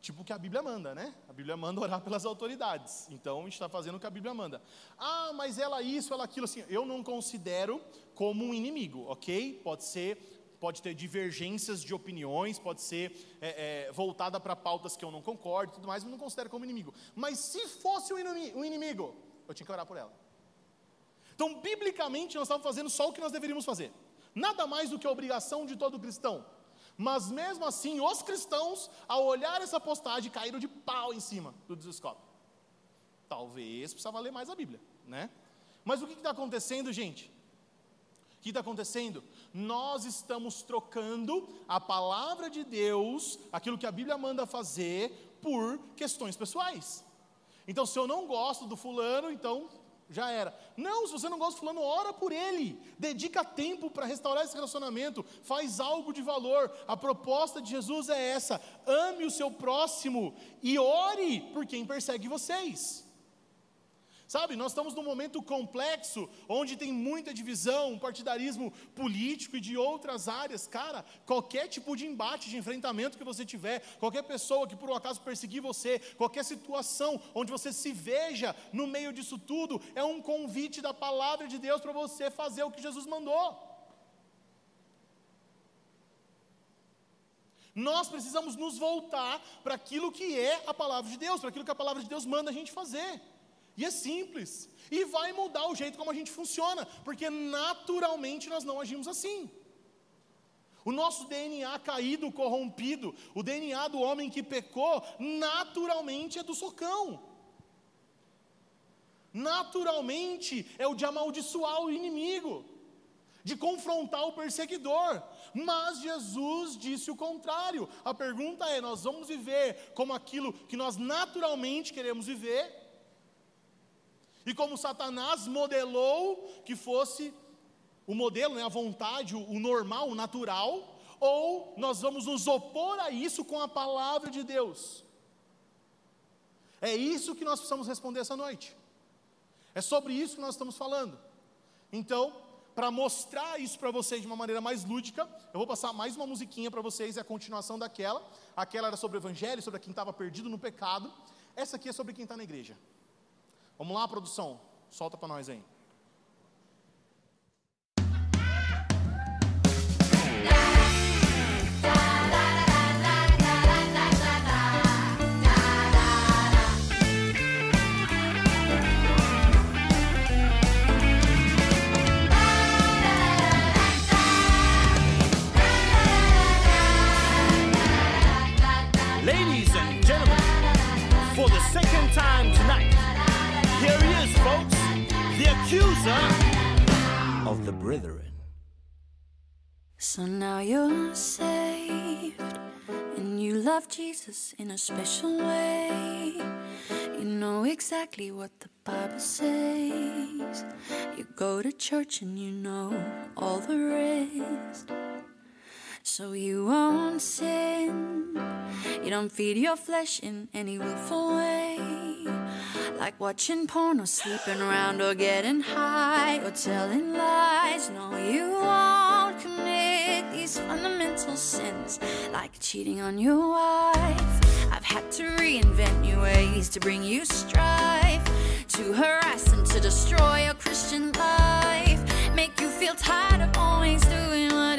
S1: Tipo o que a Bíblia manda, né? A Bíblia manda orar pelas autoridades. Então a gente está fazendo o que a Bíblia manda. Ah, mas ela isso, ela aquilo, assim. Eu não considero como um inimigo, ok? Pode ser pode ter divergências de opiniões, pode ser é, é, voltada para pautas que eu não concordo e tudo mais, mas não considero como inimigo. Mas se fosse um inimigo, eu tinha que orar por ela. Então, biblicamente, nós estávamos fazendo só o que nós deveríamos fazer. Nada mais do que a obrigação de todo cristão. Mas mesmo assim, os cristãos, ao olhar essa postagem, caíram de pau em cima do desescope. Talvez precisava ler mais a Bíblia, né? Mas o que está acontecendo, gente? O que está acontecendo? Nós estamos trocando a palavra de Deus, aquilo que a Bíblia manda fazer, por questões pessoais. Então, se eu não gosto do fulano, então já era. Não, se você não gosta do fulano, ora por ele. Dedica tempo para restaurar esse relacionamento. Faz algo de valor. A proposta de Jesus é essa: ame o seu próximo e ore por quem persegue vocês. Sabe, nós estamos num momento complexo, onde tem muita divisão, um partidarismo político e de outras áreas. Cara, qualquer tipo de embate, de enfrentamento que você tiver, qualquer pessoa que por um acaso perseguir você, qualquer situação onde você se veja no meio disso tudo, é um convite da palavra de Deus para você fazer o que Jesus mandou. Nós precisamos nos voltar para aquilo que é a palavra de Deus, para aquilo que a palavra de Deus manda a gente fazer. E é simples. E vai mudar o jeito como a gente funciona, porque naturalmente nós não agimos assim. O nosso DNA caído, corrompido, o DNA do homem que pecou, naturalmente é do socão. Naturalmente é o de amaldiçoar o inimigo, de confrontar o perseguidor. Mas Jesus disse o contrário. A pergunta é: nós vamos viver como aquilo que nós naturalmente queremos viver? E como Satanás modelou que fosse o modelo, né, a vontade, o, normal, o natural, ou nós vamos nos opor a isso com a palavra de Deus? É isso que nós precisamos responder essa noite. É sobre isso que nós estamos falando. Então, para mostrar isso para vocês de uma maneira mais lúdica, eu vou passar mais uma musiquinha para vocês, é a continuação daquela. Aquela era sobre o evangelho, sobre quem estava perdido no pecado. Essa aqui é sobre quem está na igreja. Vamos lá, produção. Solta para nós aí.
S3: Accuser of the brethren.
S2: So now you're saved, and you love Jesus in a special way. You know exactly what the Bible says. You go to church and you know all the rest. So you won't sin. You don't feed your flesh in any willful way, like watching porn or sleeping around or getting high or telling lies. No, you won't commit these fundamental sins, like cheating on your wife. I've had to reinvent new ways to bring you strife, to harass and to destroy your Christian life, make you feel tired of always doing what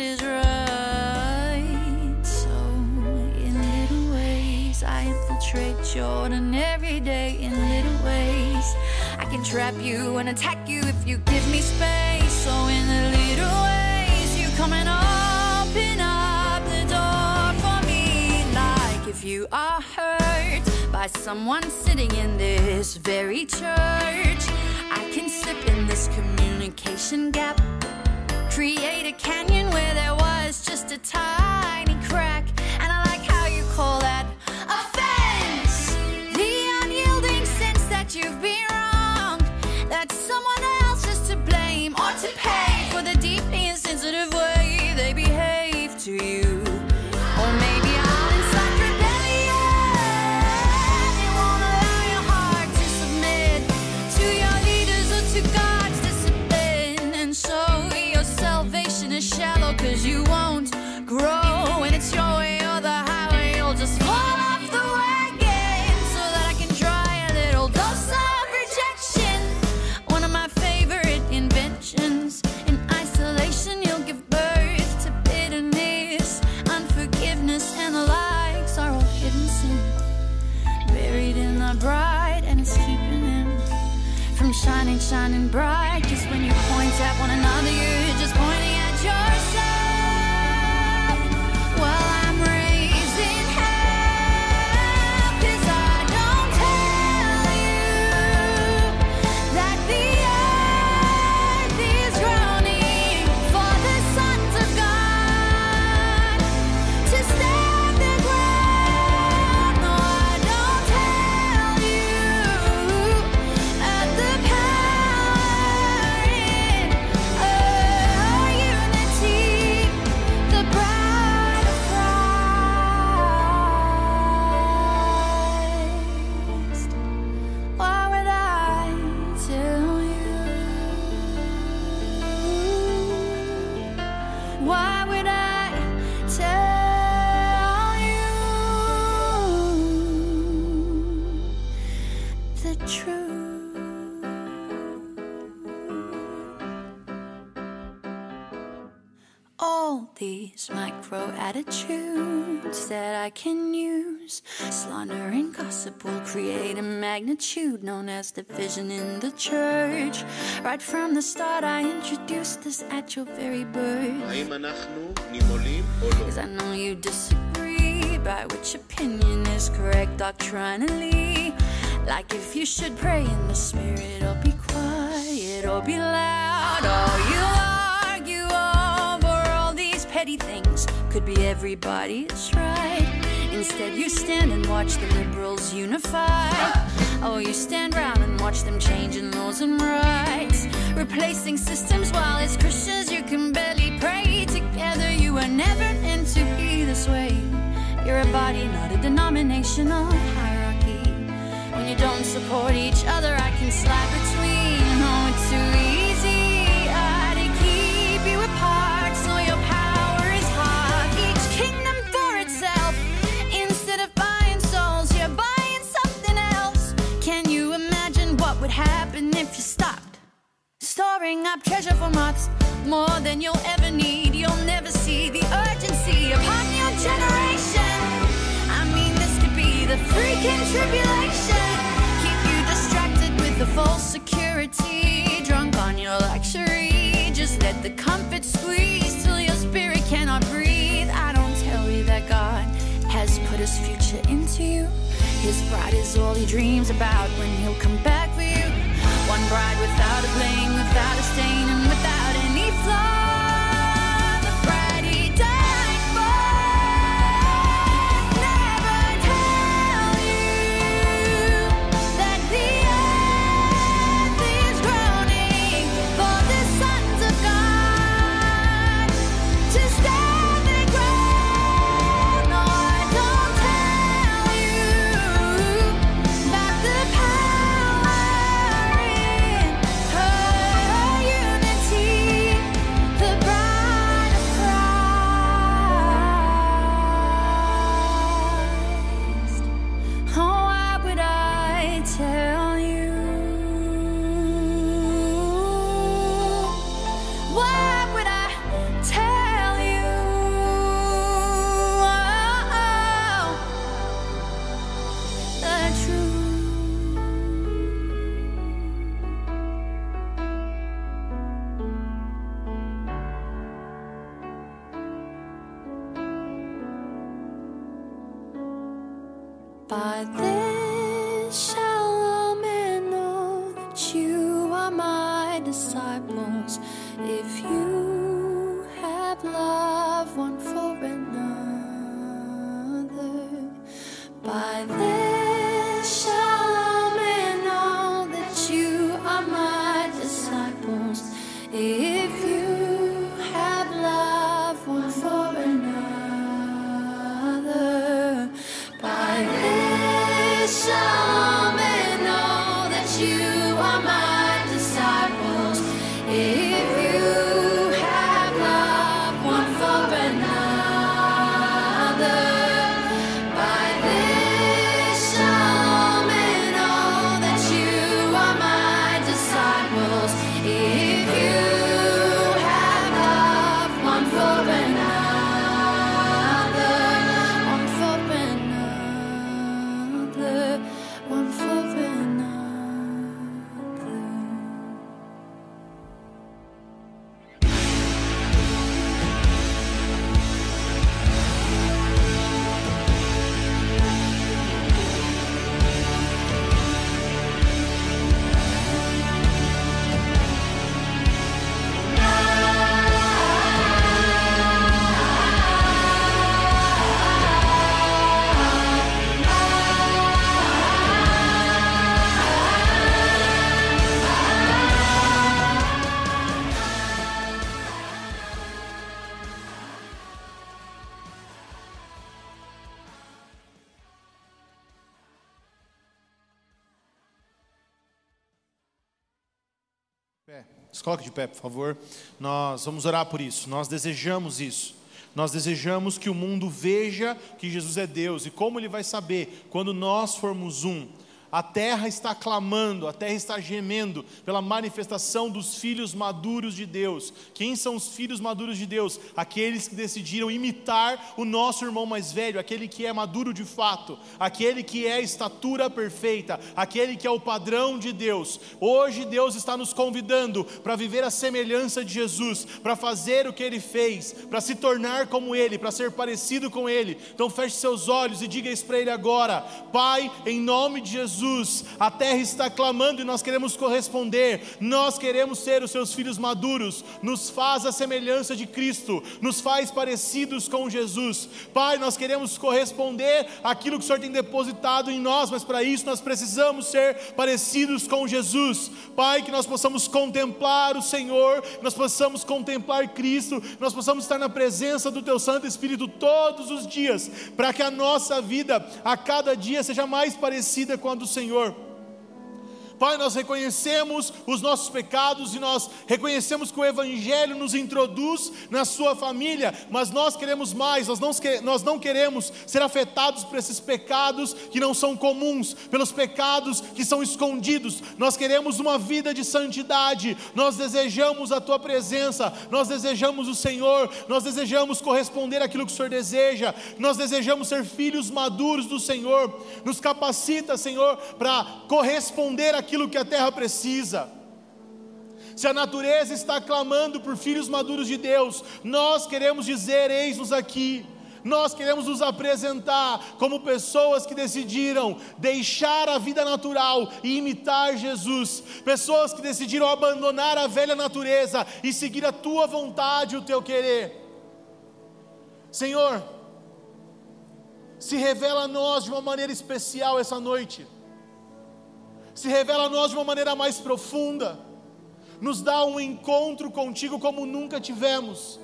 S2: I infiltrate Jordan every day in little ways. I can trap you and attack you if you give me space. So, in the little ways, you come and open up the door for me. Like if you are hurt by someone sitting in this very church, I can slip in this communication gap. Create a canyon where there was just a tiny crack. magnitude known as division in the church. Right from the start, I introduced this at your very birth. Cause I know you disagree by which opinion is correct doctrinally. Like if you should pray in the spirit or be quiet or be loud or you petty things could be everybody's right. Instead, you stand and watch the liberals unify. Oh, you stand round and watch them changing laws and rights. Replacing systems while as Christians you can barely pray together. You were never meant to be this way. You're a body, not a denominational hierarchy. When you don't support each other, I can slide between. Oh, it's too easy up treasure for moths, more than you'll ever need. You'll never see the urgency upon your generation. I mean, this could be the freaking tribulation. Keep you distracted with the false security, drunk on your luxury. Just let the comfort squeeze till your spirit cannot breathe. I don't tell you that God has put his future into you. His bride is all he dreams about when he'll come back for you. One bride without a blame, without a stain, and without any flaw. By this shall all men know that you are my disciples, if you have love one
S1: pé. Se coloque de pé, por favor. Nós vamos orar por isso. Nós desejamos isso. Nós desejamos que o mundo veja que Jesus é Deus. E como ele vai saber? Quando nós formos um. A terra está clamando, a terra está gemendo pela manifestação dos filhos maduros de Deus. Quem são os filhos maduros de Deus? Aqueles que decidiram imitar o nosso irmão mais velho, aquele que é maduro de fato, aquele que é a estatura perfeita, aquele que é o padrão de Deus. Hoje Deus está nos convidando para viver a semelhança de Jesus, para fazer o que ele fez, para se tornar como ele, para ser parecido com ele. Então feche seus olhos e diga isso para ele agora. Pai, em nome de Jesus, a terra está clamando e nós queremos corresponder. Nós queremos ser os seus filhos maduros. Nos faz a semelhança de Cristo, nos faz parecidos com Jesus. Pai, nós queremos corresponder àquilo que o Senhor tem depositado em nós, mas para isso nós precisamos ser parecidos com Jesus. Pai, que nós possamos contemplar o Senhor, nós possamos contemplar Cristo, nós possamos estar na presença do Teu Santo Espírito todos os dias, para que a nossa vida a cada dia seja mais parecida com a do Senhor. Pai, nós reconhecemos os nossos pecados e nós reconhecemos que o Evangelho nos introduz na Sua família, mas nós queremos mais, nós não, nós não queremos ser afetados por esses pecados que não são comuns, pelos pecados que são escondidos. Nós queremos uma vida de santidade, nós desejamos a Tua presença, nós desejamos o Senhor, nós desejamos corresponder àquilo que o Senhor deseja, nós desejamos ser filhos maduros do Senhor. Nos capacita, Senhor, para corresponder àquilo aquilo que a terra precisa. Se a natureza está clamando por filhos maduros de Deus, nós queremos dizer: eis-nos aqui. Nós queremos nos apresentar como pessoas que decidiram deixar a vida natural e imitar Jesus, pessoas que decidiram abandonar a velha natureza e seguir a tua vontade o teu querer. Senhor, se revela a nós de uma maneira especial essa noite se revela a nós de uma maneira mais profunda, nos dá um encontro contigo como nunca tivemos.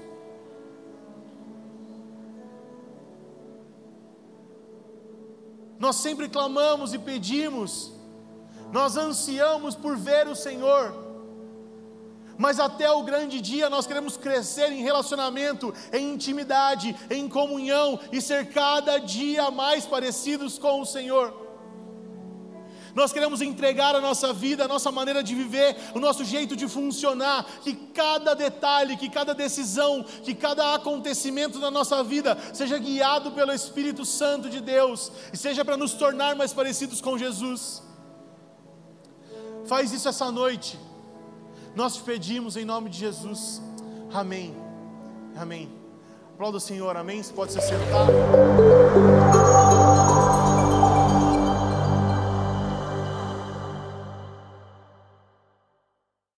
S1: Nós sempre clamamos e pedimos, nós ansiamos por ver o Senhor, mas até o grande dia nós queremos crescer em relacionamento, em intimidade, em comunhão e ser cada dia mais parecidos com o Senhor. Nós queremos entregar a nossa vida, a nossa maneira de viver, o nosso jeito de funcionar, que cada detalhe, que cada decisão, que cada acontecimento da nossa vida seja guiado pelo Espírito Santo de Deus e seja para nos tornar mais parecidos com Jesus. Faz isso essa noite. Nós te pedimos em nome de Jesus. Amém. Amém. Aplauda o Senhor, amém. Você pode se sentar.